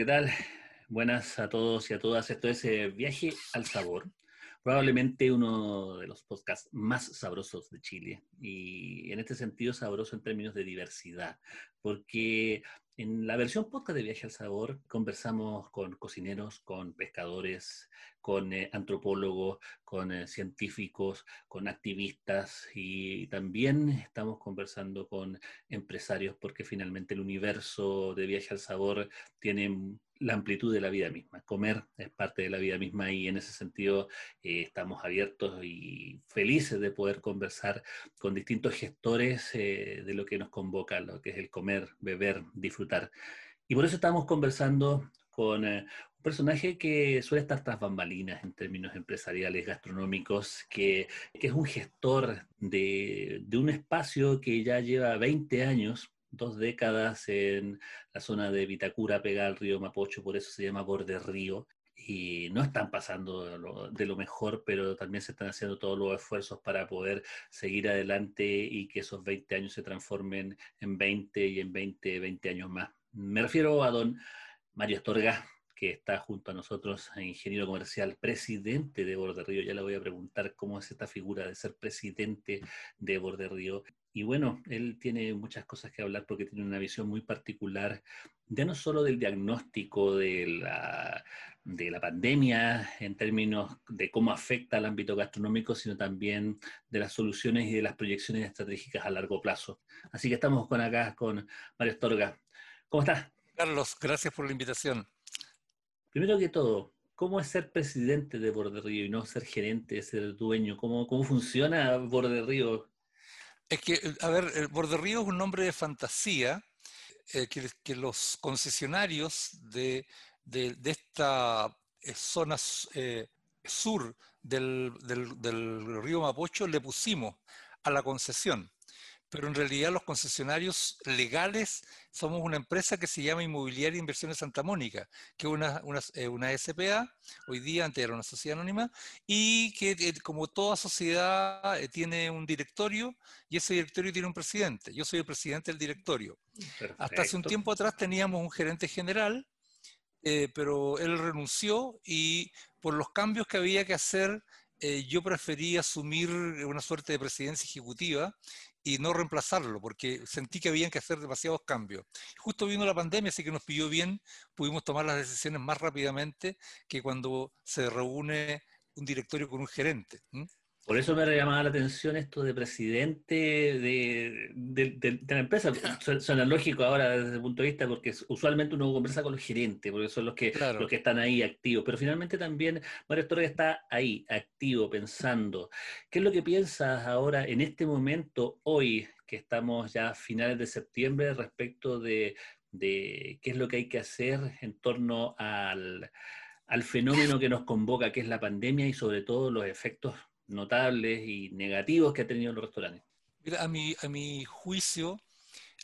¿qué tal? Buenas a todos y a todas. Esto es eh, Viaje al Sabor, probablemente uno de los podcasts más sabrosos de Chile. Y en este sentido, sabroso en términos de diversidad, porque en la versión podcast de Viaje al Sabor conversamos con cocineros, con pescadores, con eh, antropólogos, con eh, científicos, con activistas y también estamos conversando con empresarios porque finalmente el universo de Viaje al Sabor tiene la amplitud de la vida misma. Comer es parte de la vida misma y en ese sentido eh, estamos abiertos y felices de poder conversar con distintos gestores de lo que nos convoca, lo que es el comer, beber, disfrutar. Y por eso estamos conversando con personaje que suele estar tras bambalinas en términos empresariales, gastronómicos, que, es un gestor de, un espacio que ya lleva 20 años, dos décadas en la zona de Vitacura, pegada al río Mapocho, por eso se llama Borde Río. Y no están pasando de lo, mejor, pero también se están haciendo todos los esfuerzos para poder seguir adelante y que esos 20 años se transformen en 20 y en 20, 20 años más. Me refiero a don Mario Astorga, que está junto a nosotros, ingeniero comercial, presidente de Borde Río. Ya le voy a preguntar cómo es esta figura de ser presidente de Borde Río. Y bueno, él tiene muchas cosas que hablar porque tiene una visión muy particular, ya no solo del diagnóstico de la, de la pandemia en términos de cómo afecta al ámbito gastronómico, sino también de las soluciones y de las proyecciones estratégicas a largo plazo. Así que estamos con acá con Mario Estorga. ¿Cómo estás? Carlos, gracias por la invitación. Primero que todo, ¿cómo es ser presidente de Borde Río y no ser gerente, ser dueño? ¿Cómo, cómo funciona Borde Río? Es que, a ver, el Borde Río es un nombre de fantasía eh, que, los concesionarios de, de, esta eh, zona eh, sur del, del río Mapocho le pusimos a la concesión pero en realidad los concesionarios legales somos una empresa que se llama Inmobiliaria Inversiones Santa Mónica, que es una, una, eh, SPA, hoy día antes era una sociedad anónima, y que eh, como toda sociedad eh, tiene un directorio y ese directorio tiene un presidente. Yo soy el presidente del directorio. Hasta hace un tiempo atrás teníamos un gerente general, pero él renunció y por los cambios que había que hacer, yo preferí asumir una suerte de presidencia ejecutiva y no reemplazarlo, porque sentí que habían que hacer demasiados cambios. Justo vino la pandemia, así que nos pidió bien, pudimos tomar las decisiones más rápidamente que cuando se reúne un directorio con un gerente. Por eso me llamaba la atención esto de presidente de, la empresa. Suena lógico ahora desde el punto de vista, porque usualmente uno conversa con los gerentes, porque son los que, los que están ahí activos. Pero finalmente también Mario Torres está ahí, activo, pensando. ¿Qué es lo que piensas ahora, en este momento, hoy, que estamos ya a finales de septiembre, respecto de, qué es lo que hay que hacer en torno al, al fenómeno que nos convoca, que es la pandemia y sobre todo los efectos notables y negativos que ha tenido los restaurantes? Mira, a mi, a mi juicio,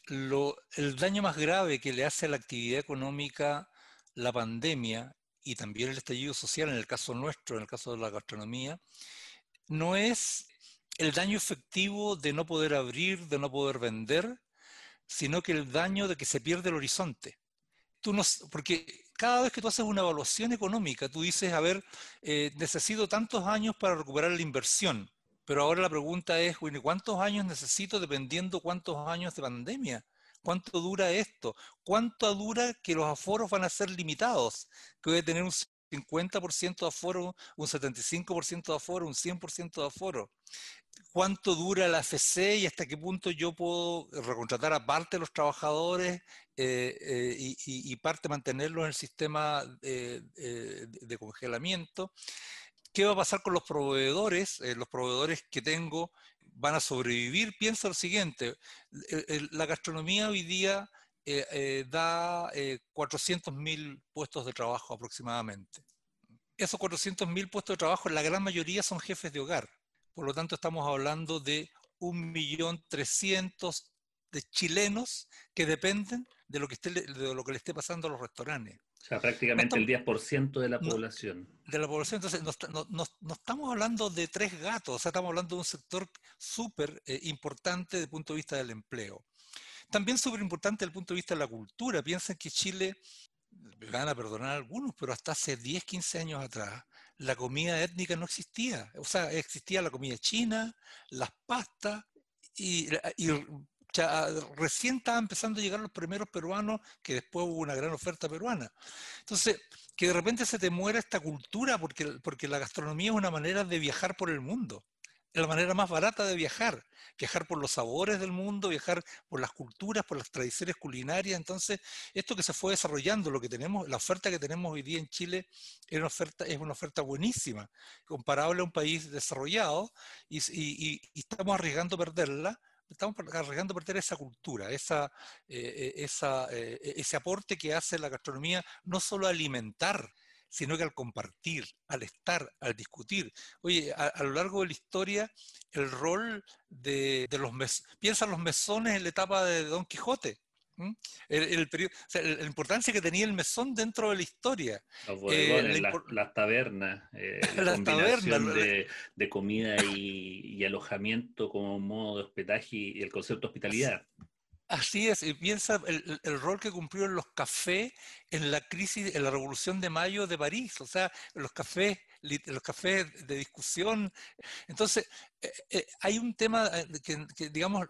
el daño más grave que le hace a la actividad económica la pandemia y también el estallido social, en el caso nuestro, en el caso de la gastronomía, no es el daño efectivo de no poder abrir, de no poder vender, sino que el daño de que se pierde el horizonte. Tú no, porque cada vez que tú haces una evaluación económica, tú dices, a ver, eh, necesito tantos años para recuperar la inversión, pero ahora la pregunta es, ¿cuántos años necesito dependiendo cuántos años de pandemia? ¿Cuánto dura esto? ¿Cuánto dura que los aforos van a ser limitados? Que voy a tener un 50% de aforo, un 75% de aforo, un 100% de aforo cuánto dura la FC y hasta qué punto yo puedo recontratar a parte de los trabajadores eh, eh, y, parte mantenerlos en el sistema eh, de congelamiento. ¿Qué va a pasar con los proveedores? los proveedores que tengo van a sobrevivir. Piensa lo siguiente, la gastronomía hoy día da 400.000 puestos de trabajo aproximadamente. Esos 400.000 puestos de trabajo, la gran mayoría son jefes de hogar. Por lo tanto, estamos hablando de 1.300.000 de chilenos que dependen de lo que, esté, de lo que le esté pasando a los restaurantes. O sea, prácticamente el 10% de la población. de la población, entonces no, estamos hablando de tres gatos, o sea, estamos hablando de un sector súper eh, importante desde el punto de vista del empleo. También súper importante desde el punto de vista de la cultura. Piensen que Chile, me van a perdonar algunos, pero hasta hace 10, 15 años atrás, la comida étnica no existía. O sea, existía la comida china, las pastas, y, y Ah, recién estaban empezando a llegar los primeros peruanos, que después hubo una gran oferta peruana. Entonces, que de repente se te muera esta cultura, porque, porque la gastronomía es una manera de viajar por el mundo. La manera más barata de viajar. Viajar por los sabores del mundo, viajar por las culturas, por las tradiciones culinarias. Entonces, esto que se fue desarrollando, lo que tenemos, la oferta que tenemos hoy día en Chile es una oferta, es una oferta buenísima, comparable a un país desarrollado, y, y estamos arriesgando perderla estamos arriesgando perder esa cultura, esa, eh, eh, eh, e, ese aporte que hace la gastronomía, no solo alimentar, sino que al compartir, al estar, al discutir. Oye, a, lo largo de la historia, el rol de, de los mesones, piensa los mesones en la etapa de Don Quijote. El, la importancia que tenía el mesón dentro de la historia. Los bodegones, las tabernas, eh, la combinación de, comida y, alojamiento como modo de hospedaje y el concepto de hospitalidad. Así es, y piensa el, rol que cumplió en los cafés en la crisis, en la Revolución de Mayo de París, o sea, los cafés, los cafés de discusión. Entonces, eh, eh, hay un tema que, que, digamos,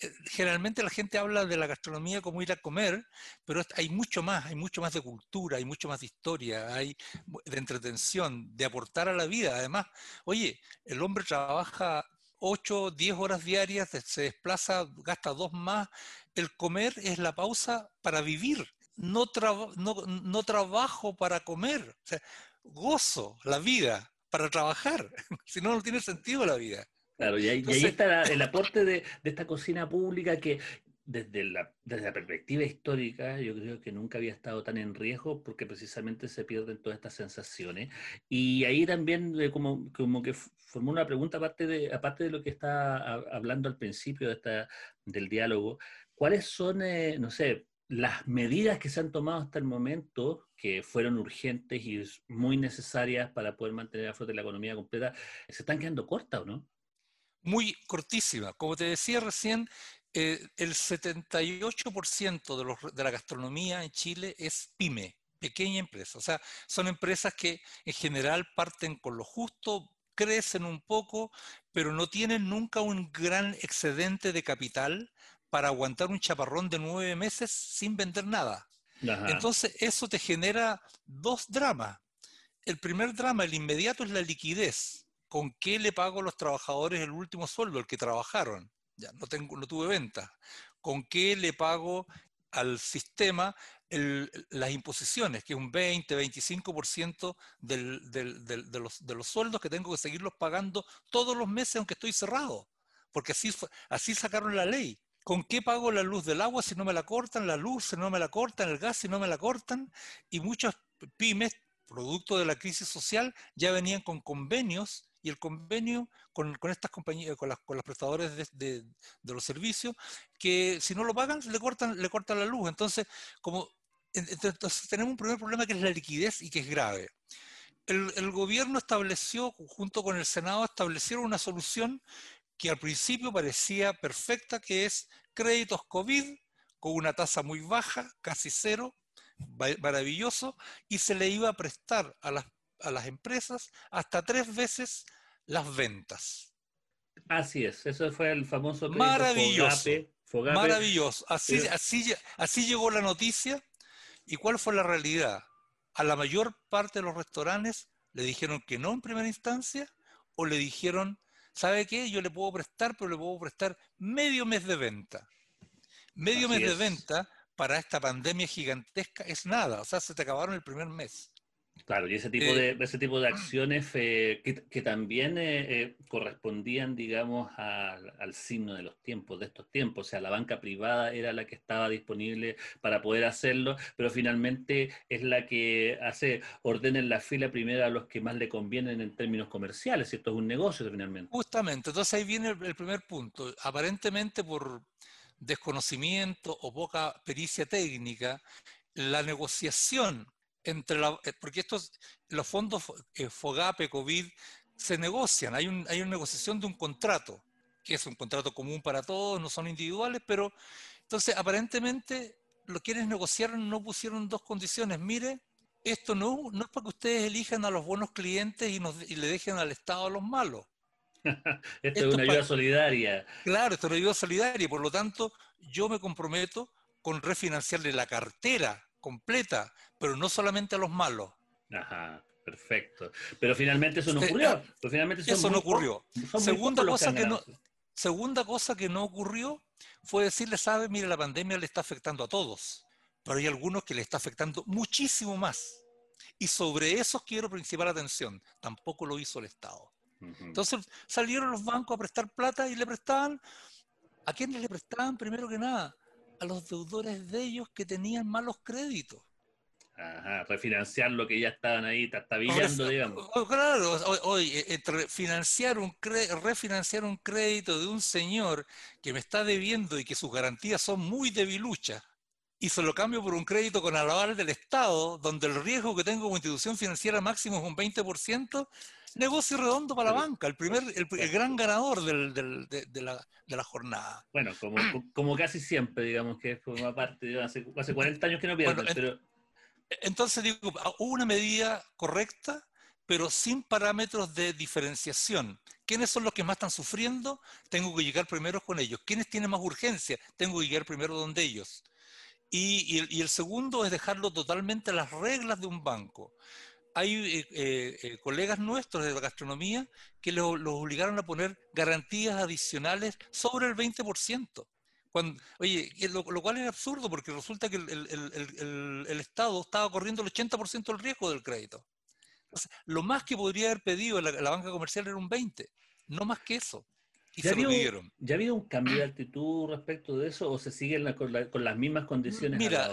eh, generalmente la gente habla de la gastronomía como ir a comer, pero hay mucho más, hay mucho más de cultura, hay mucho más de historia, hay de entretención, de aportar a la vida. Además, oye, el hombre trabaja 8, 10 horas diarias, se desplaza, gasta dos más. El comer es la pausa para vivir, no, no, trabajo para comer. O sea, gozo la vida para trabajar, si no, no tiene sentido la vida. Claro, y ahí, está el aporte de, esta cocina pública que desde la, desde la perspectiva histórica yo creo que nunca había estado tan en riesgo porque precisamente se pierden todas estas sensaciones. Y ahí también eh, como, como que formó una pregunta aparte de, aparte de lo que está hablando al principio de esta, del diálogo, ¿cuáles son, eh, no sé, las medidas que se han tomado hasta el momento, que fueron urgentes y muy necesarias para poder mantener a flote la economía completa, se están quedando cortas o no? muy cortísima. Como te decía recién, eh, el 78% de, los, de la gastronomía en Chile es pyme, pequeña empresa. O sea, son empresas que en general parten con lo justo, crecen un poco, pero no tienen nunca un gran excedente de capital para aguantar un chaparrón de nueve meses sin vender nada. Entonces, eso te genera dos dramas. El primer drama, el inmediato, es la liquidez. ¿con qué le pago a los trabajadores el último sueldo, el que trabajaron? Ya, no, tengo, no tuve venta. ¿Con qué le pago al sistema las imposiciones, que es un 20, 25% del, de, los, de los sueldos que tengo que seguirlos pagando todos los meses aunque estoy cerrado? Porque así, así sacaron la ley. ¿Con qué pago la luz del agua si no me la cortan? La luz si no me la cortan, el gas si no me la cortan. Y muchas pymes, producto de la crisis social, ya venían con convenios y el convenio con, estas compañías, con, las, con los prestadores de, los servicios, que si no lo pagan, le cortan, le cortan la luz. Entonces, como, entonces tenemos un primer problema que es la liquidez y que es grave. El, el gobierno estableció, junto con el Senado, establecieron una solución que al principio parecía perfecta, que es créditos COVID con una tasa muy baja, casi cero, maravilloso, y se le iba a prestar a las, a las empresas hasta tres veces las ventas. Así es, eso fue el famoso maravilloso, maravilloso. Así, eh, así, así llegó la noticia. ¿Y cuál fue la realidad? A la mayor parte de los restaurantes le dijeron que no en primera instancia o le dijeron, ¿sabe qué? Yo le puedo prestar, pero le puedo prestar medio mes de venta. Medio mes de venta para esta pandemia gigantesca es nada, o sea, se te acabaron el primer mes. Claro, y ese tipo de, ese tipo de acciones eh, que, también eh, eh, correspondían, digamos, al signo de los tiempos, de estos tiempos. O sea, la banca privada era la que estaba disponible para poder hacerlo, pero finalmente es la que hace, ordena en la fila primero a los que más le convienen en términos comerciales, y esto es un negocio finalmente. Justamente, entonces ahí viene el primer punto. Aparentemente por desconocimiento o poca pericia técnica, la negociación entre la, eh, porque estos, los fondos eh, FOGAPE, COVID, se negocian, hay, un, hay una negociación de un contrato, que es un contrato común para todos, no son individuales, pero entonces aparentemente lo quienes negociaron no pusieron dos condiciones. Mire, esto no, no es para que ustedes elijan a los buenos clientes y, nos, y le dejen al Estado a los malos. esto, es una ayuda solidaria. Claro, esto es una ayuda solidaria por lo tanto yo me comprometo con refinanciarle la cartera completa, pero no solamente a los malos. Ajá, perfecto. Pero finalmente eso no ocurrió. eso no ocurrió. Segunda cosa, que no, segunda cosa que no ocurrió fue decirle, sabe, mire, la pandemia le está afectando a todos, pero hay algunos que le está afectando muchísimo más. Y sobre esos quiero principal atención. Tampoco lo hizo el Estado. Entonces salieron los bancos a prestar plata y le prestaban. ¿A quiénes le prestaban primero que nada? A los deudores de ellos que tenían malos créditos. Ajá, refinanciar lo que ya estaban ahí trastabillando, digamos. claro, hoy, e, entre financiar un refinanciar un crédito de un señor que me está debiendo y que sus garantías son muy debiluchas, y se lo cambio por un crédito con aval del Estado, donde el riesgo que tengo como institución financiera máximo es un 20%, negocio redondo para la banca, el primer, el, gran ganador de, la, jornada. Bueno, como, como, casi siempre, digamos que forma parte, de hace, hace 40 años que no pierden, pero... Entonces digo, ah, hubo una medida correcta, pero sin parámetros de diferenciación. ¿Quiénes son los que más están sufriendo? Tengo que llegar primero con ellos. ¿Quiénes tienen más urgencia? Tengo que llegar primero donde ellos. Y, y, y, el segundo es dejarlo totalmente a las reglas de un banco hay eh, eh, eh, colegas nuestros de la gastronomía que los obligaron a poner garantías adicionales sobre el 20%. Cuando, oye, lo, cual es absurdo porque resulta que el, Estado estaba corriendo el 80% del riesgo del crédito. lo más que podría haber pedido la, la banca comercial era un 20%, no más que eso. ¿Ya, ha habido un cambio de actitud respecto de eso o se siguen con, las mismas condiciones? Mira,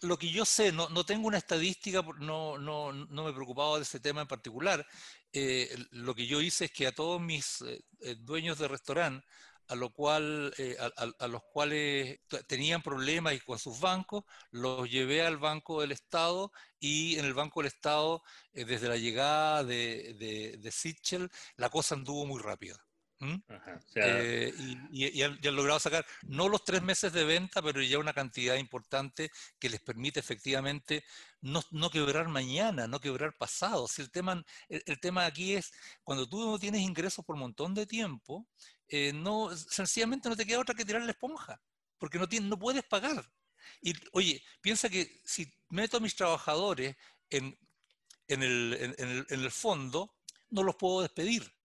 lo, que yo sé, no, tengo una estadística, no, no, no me preocupaba de ese tema en particular. Eh, lo que yo hice es que a todos mis eh, eh, dueños de restaurante, a, lo cual, a, los cuales tenían problemas y con sus bancos, los llevé al Banco del Estado y en el Banco del Estado, desde la llegada de, de, de Sichel, la cosa anduvo muy rápida. ¿Mm? Eh, y, han, logrado sacar no los tres meses de venta, pero ya una cantidad importante que les permite efectivamente no, quebrar mañana, no quebrar pasado. Si el, tema, el, tema aquí es, cuando tú no tienes ingresos por un montón de tiempo, eh, no, sencillamente no te queda otra que tirar la esponja, porque no, tienes, no puedes pagar. Y oye, piensa que si meto a mis trabajadores en, en, el, en el fondo, no los puedo despedir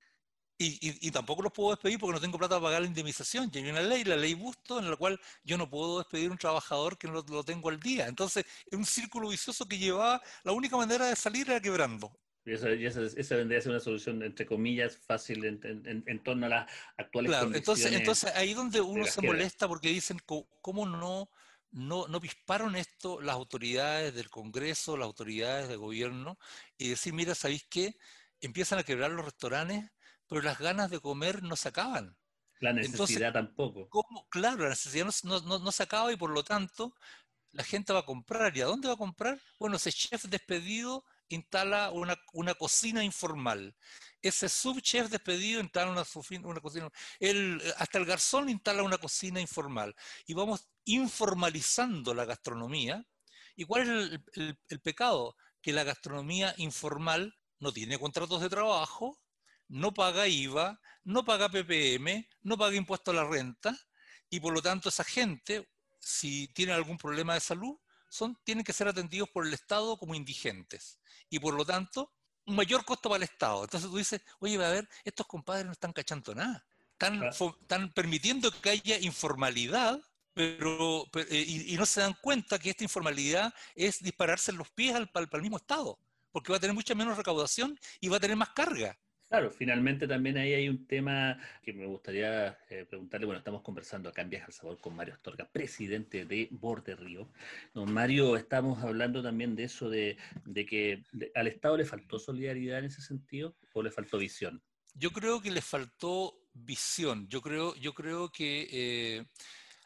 y, tampoco los puedo despedir porque no tengo plata para pagar la indemnización. Y hay una ley, la ley Busto, en la cual yo no puedo despedir a un trabajador que no lo, tengo al día. Entonces, es un círculo vicioso que llevaba, la única manera de salir era quebrando. Y esa, vendría a ser una solución, entre comillas, fácil en, torno a las actuales claro, Entonces, entonces ahí donde uno se molesta porque dicen, ¿cómo no, no, no pisparon esto las autoridades del Congreso, las autoridades de gobierno? Y decir, mira, ¿sabéis qué? Empiezan a quebrar los restaurantes pero las ganas de comer no se acaban. La necesidad tampoco. ¿cómo? Claro, la necesidad no, se acaba y por lo tanto la gente va a comprar. ¿Y a dónde va a comprar? Bueno, ese chef despedido instala una, una cocina informal. Ese subchef despedido instala una, una cocina. El, hasta el garzón instala una cocina informal. Y vamos informalizando la gastronomía. ¿Y cuál es el, el pecado? Que la gastronomía informal no tiene contratos de trabajo, no paga IVA, no paga PPM, no paga impuesto a la renta, y por lo tanto esa gente, si tiene algún problema de salud, son, tienen que ser atendidos por el Estado como indigentes. Y por lo tanto, un mayor costo para el Estado. Entonces tú dices, oye, a ver, estos compadres no están cachando nada. Están, están permitiendo que haya informalidad pero, eh, y, no se dan cuenta que esta informalidad es dispararse en los pies al, al mismo Estado, porque va a tener mucha menos recaudación y va a tener más carga. Claro, finalmente también ahí hay un tema que me gustaría eh, preguntarle. Bueno, estamos conversando acá en Viaje al Sabor con Mario Astorga, presidente de Borde Río. Don Mario, estamos hablando también de eso, de, que al Estado le faltó solidaridad en ese sentido o le faltó visión. Yo creo que le faltó visión. Yo creo, yo creo que eh,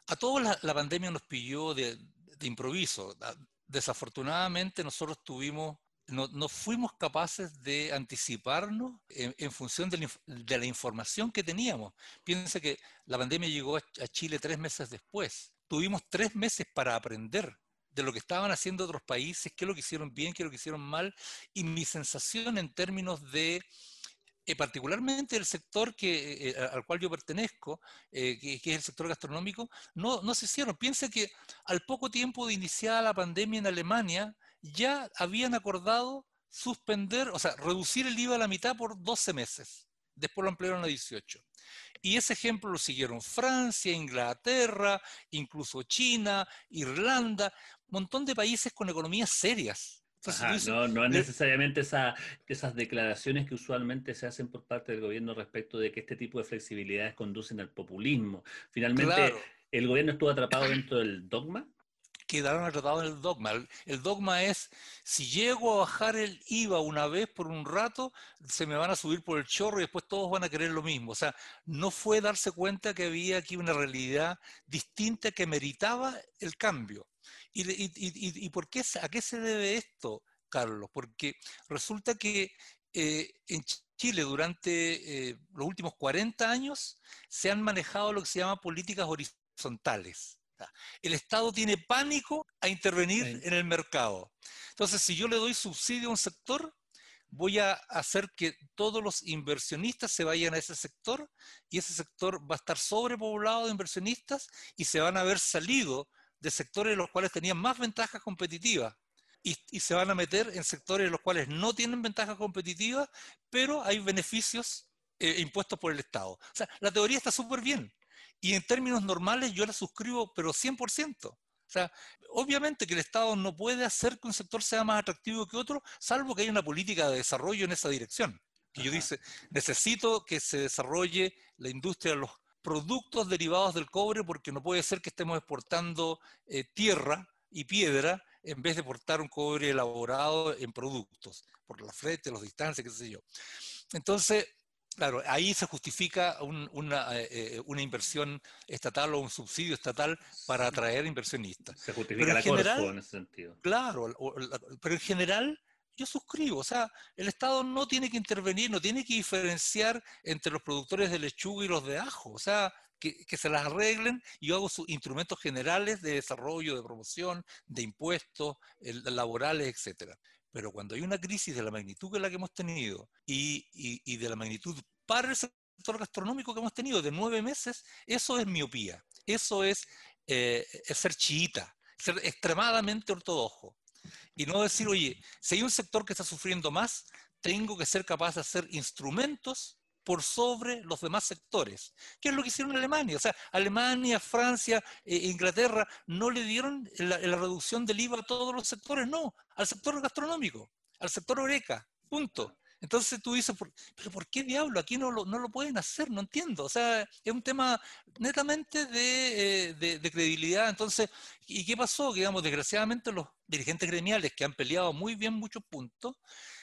a todos la, pandemia nos pilló de, de improviso. Desafortunadamente nosotros tuvimos no, fuimos capaces de anticiparnos en, función de la, información que teníamos. Piensa que la pandemia llegó a, Chile tres meses después. Tuvimos tres meses para aprender de lo que estaban haciendo otros países, qué es lo que hicieron bien, qué es lo que hicieron mal, y mi sensación en términos de, eh, particularmente el sector que, eh, al cual yo pertenezco, eh, que, es el sector gastronómico, no, no se hicieron. Piensa que al poco tiempo de iniciar la pandemia en Alemania, ya habían acordado suspender, o sea, reducir el IVA a la mitad por 12 meses. Después lo ampliaron a 18. Y ese ejemplo lo siguieron Francia, Inglaterra, incluso China, Irlanda, un montón de países con economías serias. no, no es necesariamente esas declaraciones que usualmente se hacen por parte del gobierno respecto de que este tipo de flexibilidades conducen al populismo. Finalmente, el gobierno estuvo atrapado dentro del dogma quedaron atratados en el dogma. El, dogma es, si llego a bajar el IVA una vez por un rato, se me van a subir por el chorro y después todos van a querer lo mismo. O sea, no fue darse cuenta que había aquí una realidad distinta que meritaba el cambio. ¿Y, por qué, a qué se debe esto, Carlos? Porque resulta que eh, en Chile durante eh, los últimos 40 años se han manejado lo que se llama políticas horizontales. El Estado tiene pánico a intervenir en el mercado. Entonces, si yo le doy subsidio a un sector, voy a hacer que todos los inversionistas se vayan a ese sector y ese sector va a estar sobrepoblado de inversionistas y se van a haber salido de sectores en los cuales tenían más ventajas competitivas y, se van a meter en sectores en los cuales no tienen ventajas competitivas, pero hay beneficios eh, impuestos por el Estado. O sea, la teoría está súper bien. Y en términos normales yo la suscribo, pero 100%. O sea, obviamente que el Estado no puede hacer que un sector sea más atractivo que otro, salvo que haya una política de desarrollo en esa dirección. Que yo dice, necesito que se desarrolle la industria de los productos derivados del cobre, porque no puede ser que estemos exportando eh, tierra y piedra en vez de exportar un cobre elaborado en productos, por la frente, las distancias, qué sé yo. Entonces, Claro, ahí se justifica una, eh, eh, una, inversión estatal o un subsidio estatal para atraer inversionistas. Se justifica la general, en ese sentido. Claro, pero en general yo suscribo, o sea, el Estado no tiene que intervenir, no tiene que diferenciar entre los productores de lechuga y los de ajo, o sea, que, que se las arreglen y yo hago sus instrumentos generales de desarrollo, de promoción, de impuestos laborales, etcétera. Pero cuando hay una crisis de la magnitud que la que hemos tenido y, y, de la magnitud para el sector gastronómico que hemos tenido de nueve meses, eso es miopía, eso es, eh, es ser chiita, ser extremadamente ortodoxo. Y no decir, oye, si hay un sector que está sufriendo más, tengo que ser capaz de hacer instrumentos por sobre los demás sectores. ¿Qué es lo que hicieron Alemania? O sea, Alemania, Francia, eh, Inglaterra no le dieron la, reducción del IVA a todos los sectores, no, al sector gastronómico, al sector oreca, punto. Entonces tú dices, ¿pero por qué diablo? Aquí no lo, no lo pueden hacer, no entiendo. O sea, es un tema netamente de, eh, de, credibilidad. Entonces, ¿y qué pasó? digamos, desgraciadamente los dirigentes gremiales que han peleado muy bien muchos puntos,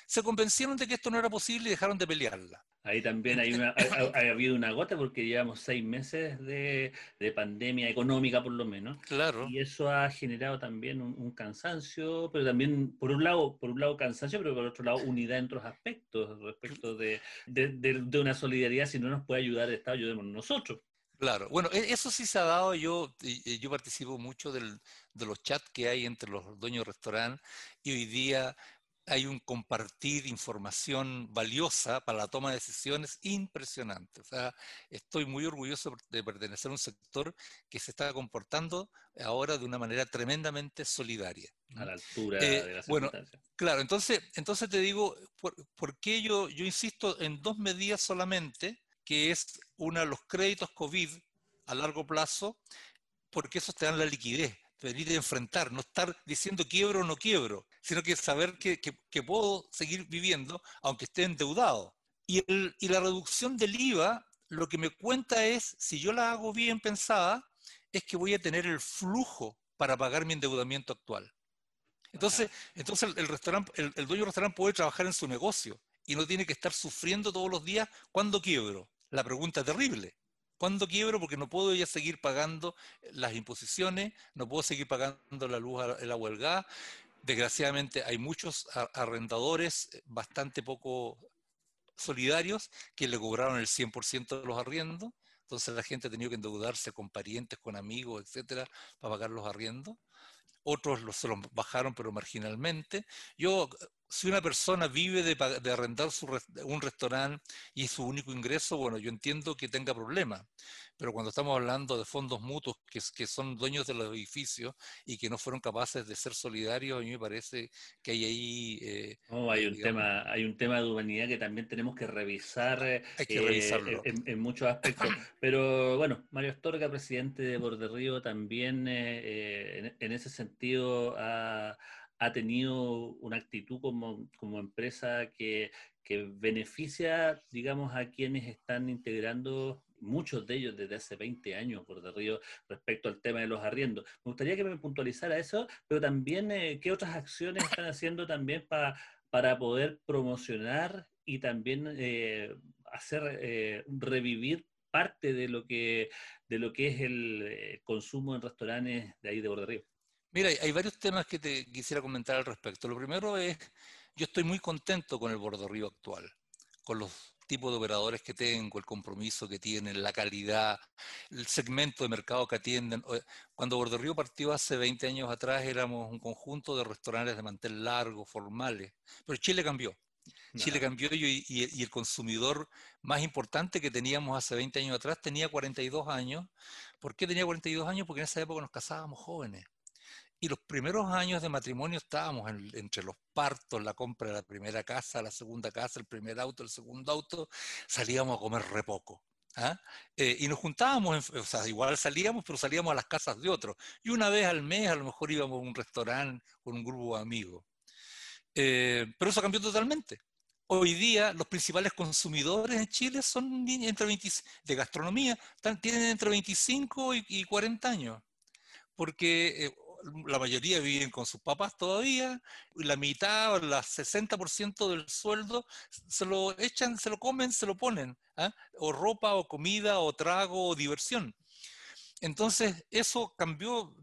se convencieron de que esto no era posible y dejaron de pelearla. Ahí también hay una, ha, habido una gota porque llevamos seis meses de, pandemia económica por lo menos. Claro. Y eso ha generado también un, cansancio, pero también, por un lado, por un lado cansancio, pero por otro lado unidad en otros aspectos respecto de, de, una solidaridad. Si no nos puede ayudar el Estado, ayudémonos nosotros. Claro, bueno, e, eso sí se ha dado, yo, yo participo mucho del, de los chats que hay entre los dueños de restaurante y hoy día hay un compartir información valiosa para la toma de decisiones impresionante. O sea, estoy muy orgulloso de pertenecer a un sector que se está comportando ahora de una manera tremendamente solidaria. A la altura eh, de las Bueno, claro, entonces, entonces te digo, ¿por, qué yo, yo insisto en dos medidas solamente? Que es una, los créditos COVID a largo plazo porque eso te dan la liquidez, venir a enfrentar, no estar diciendo quiebro o no quiebro, sino que saber que, puedo seguir viviendo aunque esté endeudado. Y, y la reducción del IVA, lo que me cuenta es, si yo la hago bien pensada, es que voy a tener el flujo para pagar mi endeudamiento actual. Entonces, entonces el, restaurante, el, dueño del restaurante puede trabajar en su negocio y no tiene que estar sufriendo todos los días cuándo quiebro. La pregunta terrible. ¿Cuándo quiebro? Porque no puedo ya seguir pagando las imposiciones, no puedo seguir pagando la luz, el agua, el gas. Desgraciadamente hay muchos arrendadores eh, bastante poco solidarios que le cobraron el 100% de los arriendos. Entonces la gente ha tenido que endeudarse con parientes, con amigos, etcétera, para pagar los arriendos otros se los bajaron pero marginalmente. Yo si una persona vive de, arrendar un restaurante y es su único ingreso, bueno, yo entiendo que tenga problemas, pero cuando estamos hablando de fondos mutuos que, que, son dueños de los edificios y que no fueron capaces de ser solidarios, a mí me parece que hay ahí... Eh, hay, un tema, hay un tema de humanidad que también tenemos que revisar eh, en, muchos aspectos. Pero bueno, Mario Astorga, presidente de Borde Río, también eh, en, ese sentido ha ha tenido una actitud como, como empresa que, que, beneficia, digamos, a quienes están integrando, muchos de ellos desde hace 20 años, por de Río, respecto al tema de los arriendos. Me gustaría que me puntualizara eso, pero también eh, qué otras acciones están haciendo también para para poder promocionar y también eh, hacer eh, revivir parte de lo que de lo que es el consumo en restaurantes de ahí de Borde Río. Mira, hay varios temas que te quisiera comentar al respecto. Lo primero es, yo estoy muy contento con el Río actual, con los tipos de operadores que tengo, el compromiso que tienen, la calidad, el segmento de mercado que atienden. Cuando Río partió hace 20 años atrás éramos un conjunto de restaurantes de mantel largo, formales, pero Chile cambió. Chile cambió y, y, el consumidor más importante que teníamos hace 20 años atrás tenía 42 años. ¿Por qué tenía 42 años? Porque en esa época nos casábamos jóvenes. Y los primeros años de matrimonio estábamos entre los partos, la compra de la primera casa, la segunda casa, el primer auto, el segundo auto, salíamos a comer re poco. ¿ah? Eh, y nos juntábamos, o sea, igual salíamos, pero salíamos a las casas de otros. Y una vez al mes a lo mejor íbamos a un restaurante con un grupo de amigos. Eh, pero eso cambió totalmente. Hoy día los principales consumidores en Chile son entre 20, de gastronomía, tienen entre 25 y, 40 años porque eh, la mayoría viven con sus papás todavía, la mitad o el 60% del sueldo se lo echan, se lo comen, se lo ponen, ¿ah? o ropa, o comida, o trago, o diversión. Entonces, eso cambió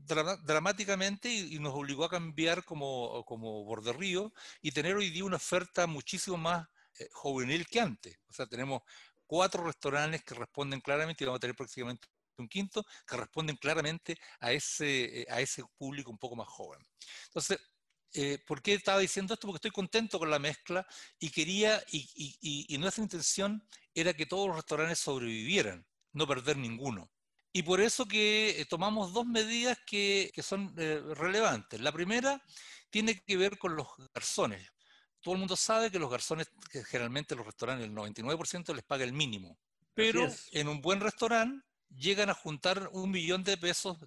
dramáticamente y, nos obligó a cambiar como, como Borde Río y tener hoy día una oferta muchísimo más eh, juvenil que antes. O sea, tenemos cuatro restaurantes que responden claramente y vamos a tener próximamente un quinto, que responden claramente a ese, eh, a ese público un poco más joven. Entonces, eh, ¿por qué estaba diciendo esto? Porque estoy contento con la mezcla y quería, y, nuestra intención era que todos los restaurantes sobrevivieran, no perder ninguno. Y por eso que eh, tomamos dos medidas que, son relevantes. La primera tiene que ver con los garzones. Todo el mundo sabe que los garzones, que generalmente los restaurantes, el 99% les paga el mínimo. Pero en un buen restaurante llegan a juntar un millón de pesos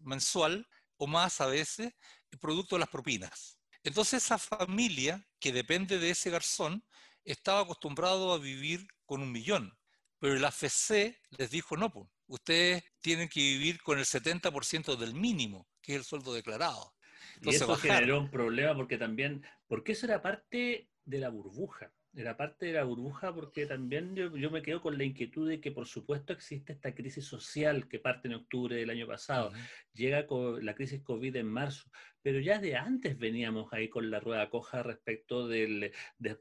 mensual o más a veces, producto de las propinas. Entonces esa familia que depende de ese garzón estaba acostumbrado a vivir con un millón, pero el AFC les dijo, no, pues, ustedes tienen que vivir con el 70% del mínimo, que es el sueldo declarado. Entonces, y eso generó un problema porque también, porque eso era parte de la burbuja. Era parte de la burbuja porque también yo, me quedo con la inquietud de que por supuesto existe esta crisis social que parte en octubre del año pasado, llega con la crisis COVID en marzo, pero ya de antes veníamos ahí con la rueda coja respecto del,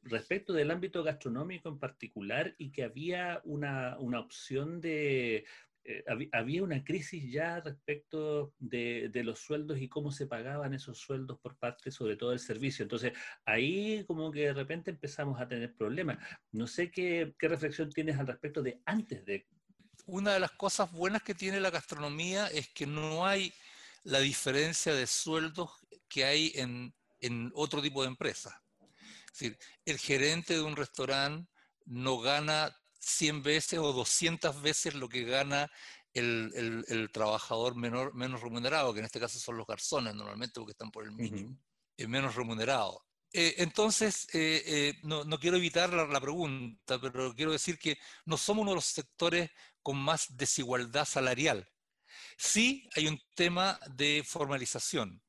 respecto del ámbito gastronómico en particular y que había una, una opción de, eh, había una crisis ya respecto de, los sueldos y cómo se pagaban esos sueldos por parte sobre todo del servicio. Entonces, ahí como que de repente empezamos a tener problemas. No sé qué, reflexión tienes al respecto de antes de... Una de las cosas buenas que tiene la gastronomía es que no hay la diferencia de sueldos que hay en, en otro tipo de empresas. Es decir, el gerente de un restaurante no gana 100 veces o 200 veces lo que gana el, trabajador menor, menos remunerado, que en este caso son los garzones normalmente porque están por el mínimo, es menos remunerado. Eh, entonces, eh, eh, no, quiero evitar la, pregunta, pero quiero decir que no somos uno de los sectores con más desigualdad salarial. Sí hay un tema de formalización.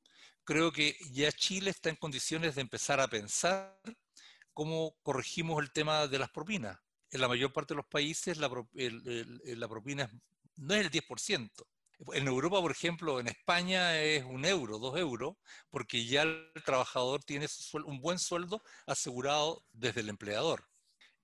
Creo que ya Chile está en condiciones de empezar a pensar cómo corregimos el tema de las propinas. En la mayor parte de los países la, la propina no es el 10%. En Europa, por ejemplo, en España es un euro, dos euros, porque ya el trabajador tiene un buen sueldo asegurado desde el empleador.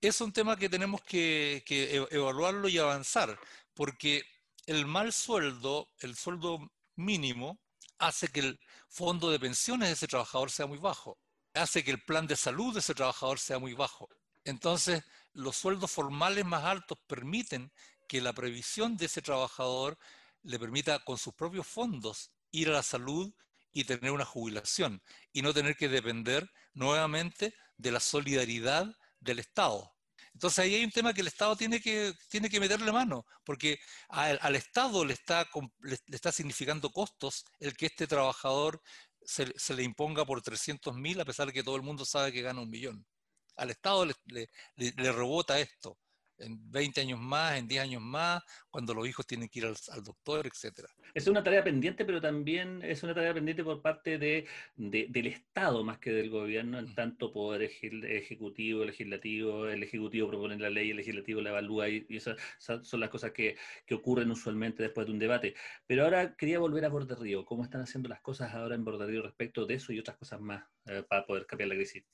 Es un tema que tenemos que, e-, evaluarlo y avanzar, porque el mal sueldo, el sueldo mínimo, hace que el fondo de pensiones de ese trabajador sea muy bajo, hace que el plan de salud de ese trabajador sea muy bajo. Entonces, los sueldos formales más altos permiten que la previsión de ese trabajador le permita con sus propios fondos ir a la salud y tener una jubilación y no tener que depender nuevamente de la solidaridad del Estado. Entonces ahí hay un tema que el Estado tiene que, tiene que meterle mano, porque al, Estado le está, le, está significando costos el que este trabajador se, le imponga por 300 mil a pesar de que todo el mundo sabe que gana un millón. Al Estado le rebota esto en 20 años más, en 10 años más, cuando los hijos tienen que ir al, doctor, etcétera. Es una tarea pendiente, pero también es una tarea pendiente por parte de, del Estado más que del gobierno, en tanto poder ejecutivo, legislativo, el ejecutivo propone la ley, el legislativo la evalúa y, esas, son las cosas que, que, ocurren usualmente después de un debate. Pero ahora quería volver a Borde Río, ¿cómo están haciendo las cosas ahora en Borde Río respecto de eso y otras cosas más eh, para poder cambiar la crisis?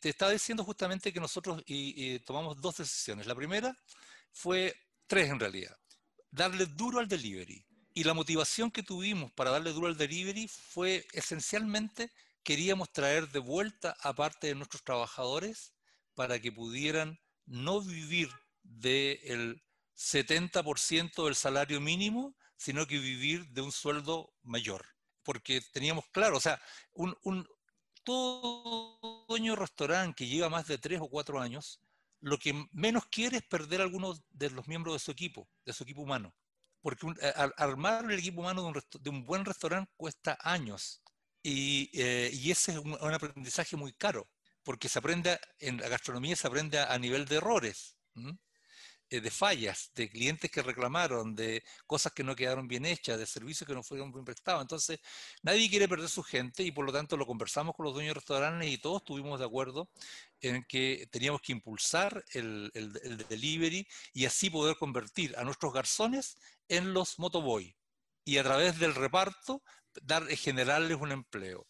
Te estaba diciendo justamente que nosotros tomamos dos decisiones. La primera fue tres en realidad. Darle duro al delivery. Y la motivación que tuvimos para darle duro al delivery fue esencialmente queríamos traer de vuelta a parte de nuestros trabajadores para que pudieran no vivir del 70% del salario mínimo, sino que vivir de un sueldo mayor. Porque teníamos claro, o sea, un, todo dueño de restaurante que lleva más de tres o cuatro años, lo que menos quiere es perder a alguno de los miembros de su equipo, de su equipo humano. Porque armar el equipo humano de un, buen restaurante cuesta años. Y, eh, ese es un, aprendizaje muy caro, porque se aprende, en la gastronomía se aprende a, nivel de errores. De fallas, de clientes que reclamaron, de cosas que no quedaron bien hechas, de servicios que no fueron bien prestados. Entonces, nadie quiere perder su gente y por lo tanto lo conversamos con los dueños de restaurantes y todos estuvimos de acuerdo en que teníamos que impulsar el, el delivery y así poder convertir a nuestros garzones en los motoboy y a través del reparto dar, generarles un empleo.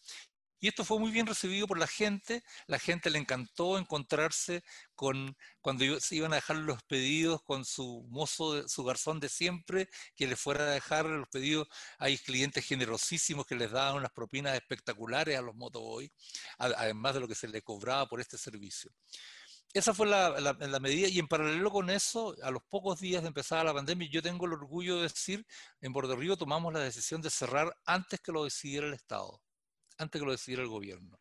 Y esto fue muy bien recibido por la gente. La gente le encantó encontrarse con, cuando se iban a dejar los pedidos con su mozo, su garzón de siempre, que le fuera a dejar los pedidos. Hay clientes generosísimos que les daban unas propinas espectaculares a los motoboy, además de lo que se le cobraba por este servicio. Esa fue la, medida y en paralelo con eso, a los pocos días de empezar la pandemia, yo tengo el orgullo de decir, en Borde Río tomamos la decisión de cerrar antes que lo decidiera el Estado antes que lo decidiera el gobierno.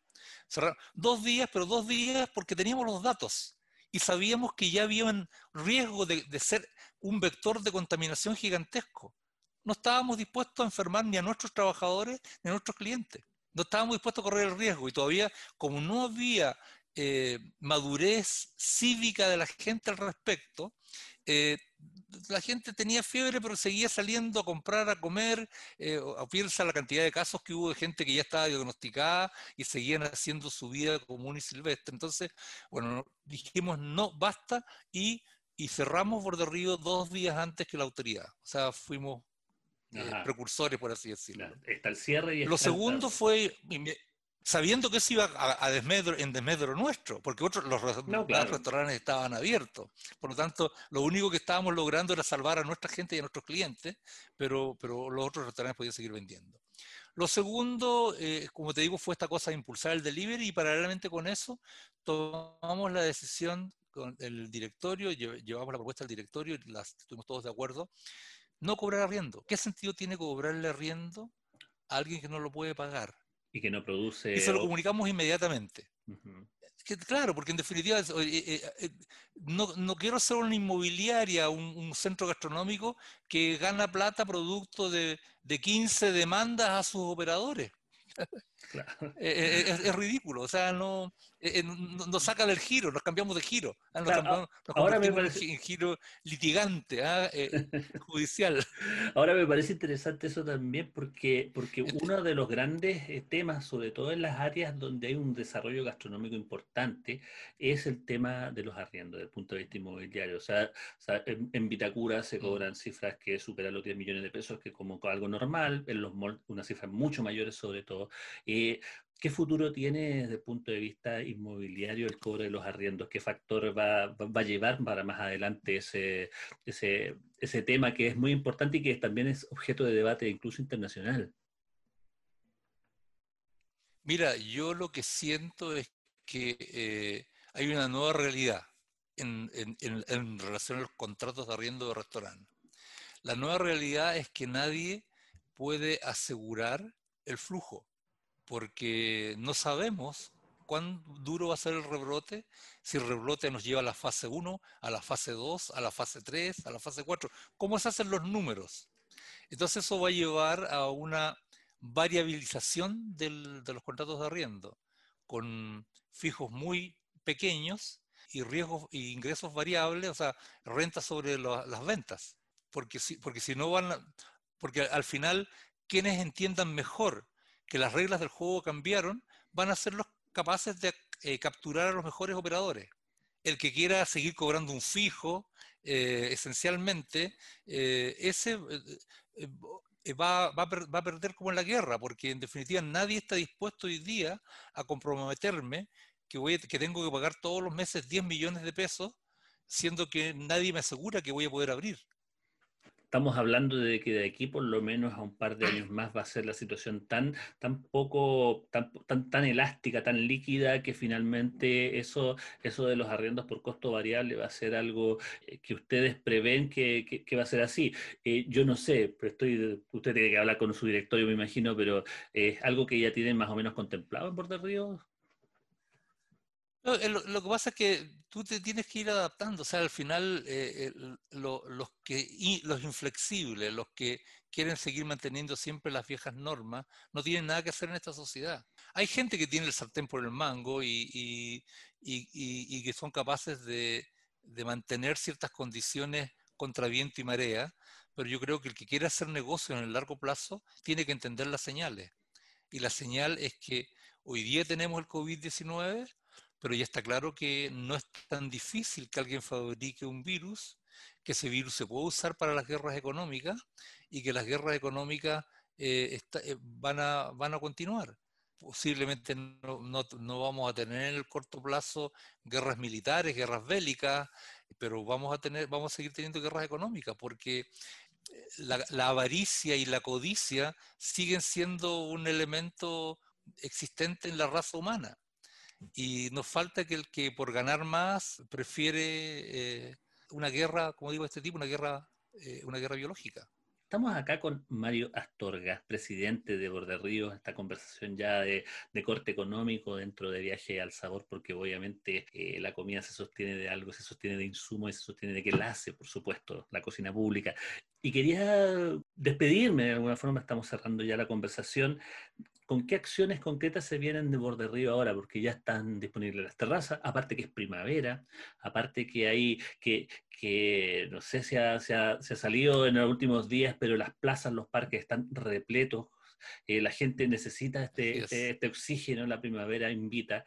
dos días, pero dos días porque teníamos los datos y sabíamos que ya había un riesgo de, ser un vector de contaminación gigantesco. No estábamos dispuestos a enfermar ni a nuestros trabajadores ni a nuestros clientes. No estábamos dispuestos a correr el riesgo y todavía, como no había eh, madurez cívica de la gente al respecto, eh, la gente tenía fiebre, pero seguía saliendo a comprar, a comer, eh, a piensa la cantidad de casos que hubo de gente que ya estaba diagnosticada y seguían haciendo su vida común y silvestre. Entonces, bueno, dijimos no, basta y, y cerramos Borde Río dos días antes que la autoridad. O sea, fuimos eh, precursores, por así decirlo. Está el cierre y Lo segundo fue, sabiendo que eso iba a, desmedro, en desmedro nuestro, porque otros los, restaurantes estaban abiertos. Por lo tanto, lo único que estábamos logrando era salvar a nuestra gente y a nuestros clientes, pero, pero los otros restaurantes podían seguir vendiendo. Lo segundo, eh, como te digo, fue esta cosa de impulsar el delivery y paralelamente con eso tomamos la decisión con el directorio, llevamos la propuesta al directorio y las, estuvimos todos de acuerdo, no cobrar arriendo. ¿Qué sentido tiene cobrarle arriendo a alguien que no lo puede pagar? Y que no produce... Y se lo comunicamos inmediatamente. claro, porque en definitiva eh, eh, no, no, quiero ser una inmobiliaria, un, centro gastronómico que gana plata producto de, de 15 demandas a sus operadores. Eh, eh, es, ridículo, o sea, no, eh, no, saca del giro, nos cambiamos de giro. ¿ah? ahora me parece en giro litigante, ¿ah? judicial. Ahora me parece interesante eso también porque, porque uno de los grandes temas, sobre todo en las áreas donde hay un desarrollo gastronómico importante, es el tema de los arriendos desde el punto de vista inmobiliario. O sea, en, Vitacura se mm. cobran cifras que superan los 10 millones de pesos, que como algo normal, en los malls unas cifras mucho mayores sobre todo. Eh, ¿Qué futuro tiene desde el punto de vista inmobiliario el cobro de los arriendos? ¿Qué factor va, a llevar para más adelante ese, tema que es muy importante y que también es objeto de debate incluso internacional? Mira, yo lo que siento es que eh, hay una nueva realidad en, en, relación a los contratos de arriendo de restaurante. La nueva realidad es que nadie puede asegurar el flujo porque no sabemos cuán duro va a ser el rebrote, si el rebrote nos lleva a la fase 1, a la fase 2, a la fase 3, a la fase 4. ¿Cómo se hacen los números? Entonces eso va a llevar a una variabilización de los contratos de arriendo, con fijos muy pequeños y riesgos e ingresos variables, o sea, renta sobre las ventas. Porque si, porque si no van, porque al final quienes entiendan mejor que las reglas del juego cambiaron, van a ser los capaces de eh, capturar a los mejores operadores. El que quiera seguir cobrando un fijo, eh, esencialmente, eh, ese va, a perder como en la guerra, porque en definitiva nadie está dispuesto hoy día a comprometerme que, voy que tengo que pagar todos los meses 10 millones de pesos, siendo que nadie me asegura que voy a poder abrir estamos hablando de que de aquí por lo menos a un par de años más va a ser la situación tan, tan poco, tan, tan, tan elástica, tan líquida, que finalmente eso, eso de los arriendos por costo variable va a ser algo eh, que ustedes prevén que, va a ser así. Eh, yo no sé, pero estoy, usted tiene que hablar con su directorio, me imagino, pero es algo que ya tienen más o menos contemplado en Puerto Río. Eh, lo, que pasa es que tú te tienes que ir adaptando, o sea, al final eh, los, que, los inflexibles, los que quieren seguir manteniendo siempre las viejas normas, no tienen nada que hacer en esta sociedad. Hay gente que tiene el sartén por el mango y, que son capaces de, de, mantener ciertas condiciones contra viento y marea, pero yo creo que el que quiere hacer negocio en el largo plazo tiene que entender las señales. Y la señal es que hoy día tenemos el COVID-19, pero ya está claro que no es tan difícil que alguien fabrique un virus, que ese virus se puede usar para las guerras económicas y que las guerras económicas eh, eh, van, a, continuar. Posiblemente no, vamos a tener en el corto plazo guerras militares, guerras bélicas, pero vamos a, tener, vamos a seguir teniendo guerras económicas porque eh, la avaricia y la codicia siguen siendo un elemento existente en la raza humana. Y nos falta que el que por ganar más prefiere eh, una guerra, como digo, este tipo, una guerra, eh, una guerra biológica. Estamos acá con Mario Astorga, presidente de Borde Ríos, esta conversación ya de, corte económico dentro de Viaje al Sabor, porque obviamente eh, la comida se sostiene de algo, se sostiene de insumos y se sostiene de que la hace, por supuesto, la cocina pública. Y quería despedirme, de alguna forma estamos cerrando ya la conversación, ¿con qué acciones concretas se vienen de Borde Río ahora? Porque ya están disponibles las terrazas, aparte que es primavera, aparte que hay, que, que no sé si ha, se ha, salido en los últimos días, pero las plazas, los parques están repletos, eh, la gente necesita este, este, este, oxígeno, la primavera invita.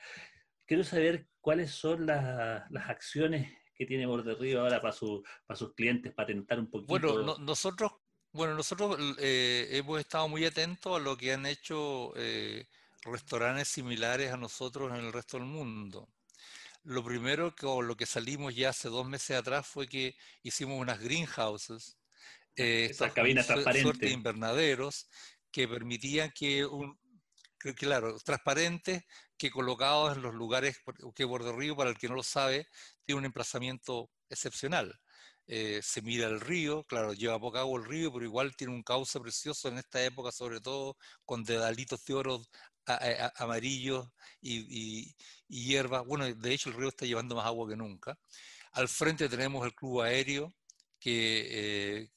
Quiero saber cuáles son las acciones que tiene Borde Río ahora para, su, para sus clientes, para tentar un poquito. Bueno, nosotros bueno, nosotros eh, hemos estado muy atentos a lo que han hecho eh, restaurantes similares a nosotros en el resto del mundo. Lo primero que, o lo que salimos ya hace dos meses atrás fue que hicimos unas greenhouses, eh, estas cabinas transparentes, invernaderos, que permitían que un, claro, transparentes, que colocados en los lugares, que Borde Río, para el que no lo sabe, tiene un emplazamiento excepcional. Eh, se mira el río, claro, lleva poca agua el río, pero igual tiene un cauce precioso en esta época, sobre todo con dedalitos de oro amarillos y, hierba. Bueno, de hecho el río está llevando más agua que nunca. Al frente tenemos el club aéreo, que eh,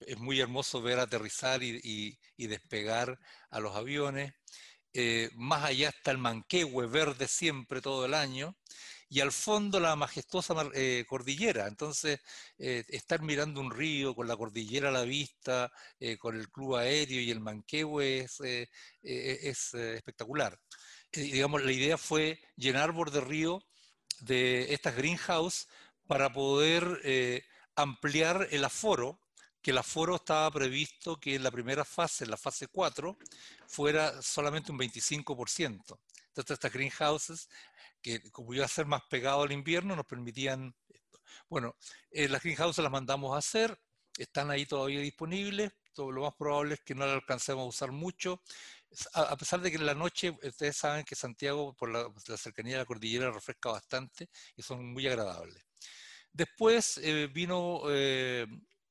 es muy hermoso ver aterrizar y, despegar a los aviones. Eh, más allá está el Manquehue, verde siempre todo el año, y al fondo la majestuosa eh, cordillera. Entonces, eh, estar mirando un río con la cordillera a la vista, con el club aéreo y el Manquehue es, es espectacular. digamos, la idea fue llenar Borde Río de estas greenhouse para poder ampliar el aforo que el aforo estaba previsto que en la primera fase, en la fase 4, fuera solamente un 25%. Entonces, estas greenhouses que como iba a ser más pegado al invierno, nos permitían esto. Bueno, eh, las greenhouses las mandamos a hacer, están ahí todavía disponibles, todo, lo más probable es que no las alcancemos a usar mucho, a, pesar de que en la noche, ustedes saben que Santiago, por la, cercanía de la cordillera, refresca bastante y son muy agradables. Después eh, vino eh,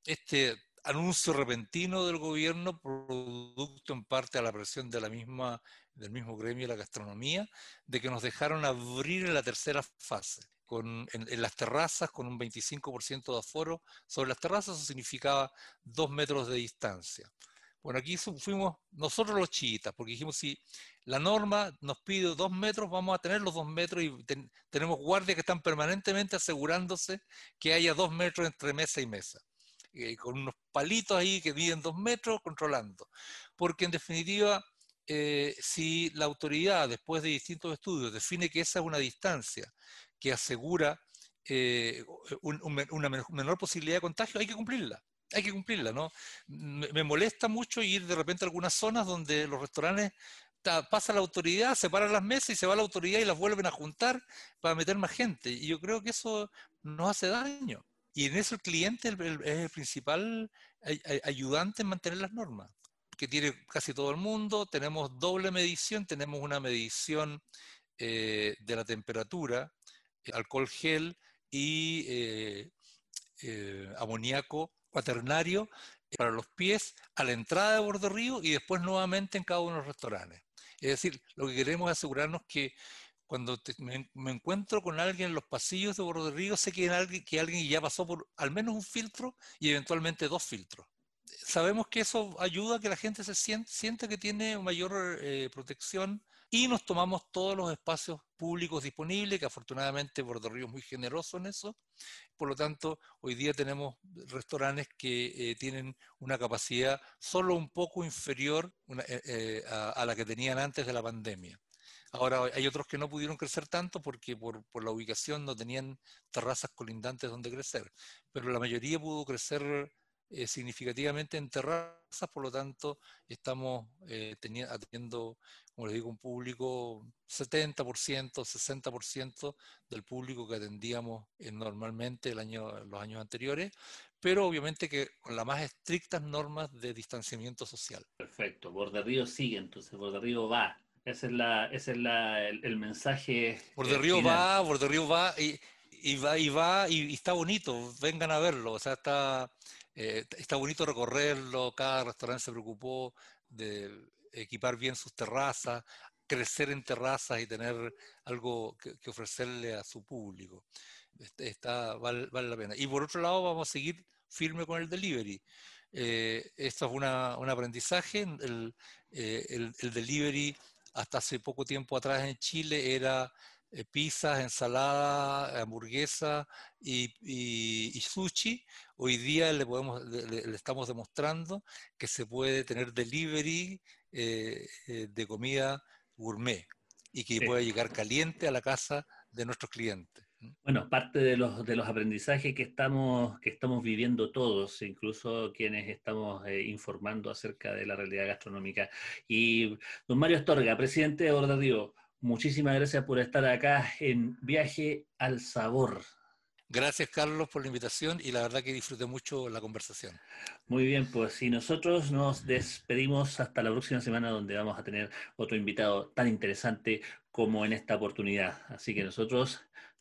este anuncio repentino del gobierno, producto en parte a la presión de la misma del mismo gremio de la gastronomía, de que nos dejaron abrir en la tercera fase, con, en, las terrazas con un 25% de aforo. Sobre las terrazas eso significaba dos metros de distancia. Bueno, aquí fuimos nosotros los chiitas, porque dijimos, si la norma nos pide dos metros, vamos a tener los dos metros y tenemos guardias que están permanentemente asegurándose que haya dos metros entre mesa y mesa. Eh, con unos palitos ahí que miden dos metros controlando. Porque en definitiva, eh, si la autoridad, después de distintos estudios, define que esa es una distancia que asegura eh, una menor posibilidad de contagio, hay que cumplirla. Hay que cumplirla, ¿no? Me, molesta mucho ir de repente a algunas zonas donde los restaurantes pasa la autoridad, separan las mesas y se va la autoridad y las vuelven a juntar para meter más gente. Y yo creo que eso nos hace daño. Y en eso el cliente es el principal ayudante en mantener las normas que tiene casi todo el mundo. Tenemos doble medición, tenemos una medición eh, de la temperatura, eh, alcohol gel y eh, amoníaco cuaternario para los pies a la entrada de Borde Río y después nuevamente en cada uno de los restaurantes. Es decir, lo que queremos es asegurarnos que cuando me, encuentro con alguien en los pasillos de Borde Río, sé que, alguien, que alguien ya pasó por al menos un filtro y eventualmente dos filtros sabemos que eso ayuda a que la gente se sienta, que tiene mayor eh, protección y nos tomamos todos los espacios públicos disponibles, que afortunadamente Borde Río es muy generoso en eso. Por lo tanto, hoy día tenemos restaurantes que eh, tienen una capacidad solo un poco inferior eh, a, la que tenían antes de la pandemia. Ahora, hay otros que no pudieron crecer tanto porque por, la ubicación no tenían terrazas colindantes donde crecer, pero la mayoría pudo crecer eh, significativamente en terrazas, por lo tanto estamos eh, teniendo, como les digo, un público 70%, 60% del público que atendíamos normalmente el año, los años anteriores, pero obviamente que con las más estrictas normas de distanciamiento social. Perfecto, Borde Río sigue, entonces Borde Río va. Ese es, la, ese es la, el, mensaje. Borde Río va, Borde Río va y, y va y va y, está bonito, vengan a verlo, o sea, está eh, está bonito recorrerlo, cada restaurante se preocupó de equipar bien sus terrazas, crecer en terrazas y tener algo que, ofrecerle a su público. Este, está, vale, la pena. Y por otro lado, vamos a seguir firme con el delivery. Eh, esto es una, un aprendizaje. El, eh, el, el, delivery hasta hace poco tiempo atrás en Chile era eh, pizzas, ensalada, hamburguesa y, sushi, hoy día le, podemos, le, estamos demostrando que se puede tener delivery eh, eh, de comida gourmet y que puede llegar caliente a la casa de nuestros clientes. Bueno, parte de los, de los aprendizajes que estamos, que estamos viviendo todos, incluso quienes estamos informando acerca de la realidad gastronómica. Y don Mario Astorga, presidente de Bordadío, Muchísimas gracias por estar acá en Viaje al Sabor. Gracias, Carlos, por la invitación y la verdad que disfruté mucho la conversación. Muy bien, pues y nosotros nos despedimos hasta la próxima semana donde vamos a tener otro invitado tan interesante como en esta oportunidad. Así que nosotros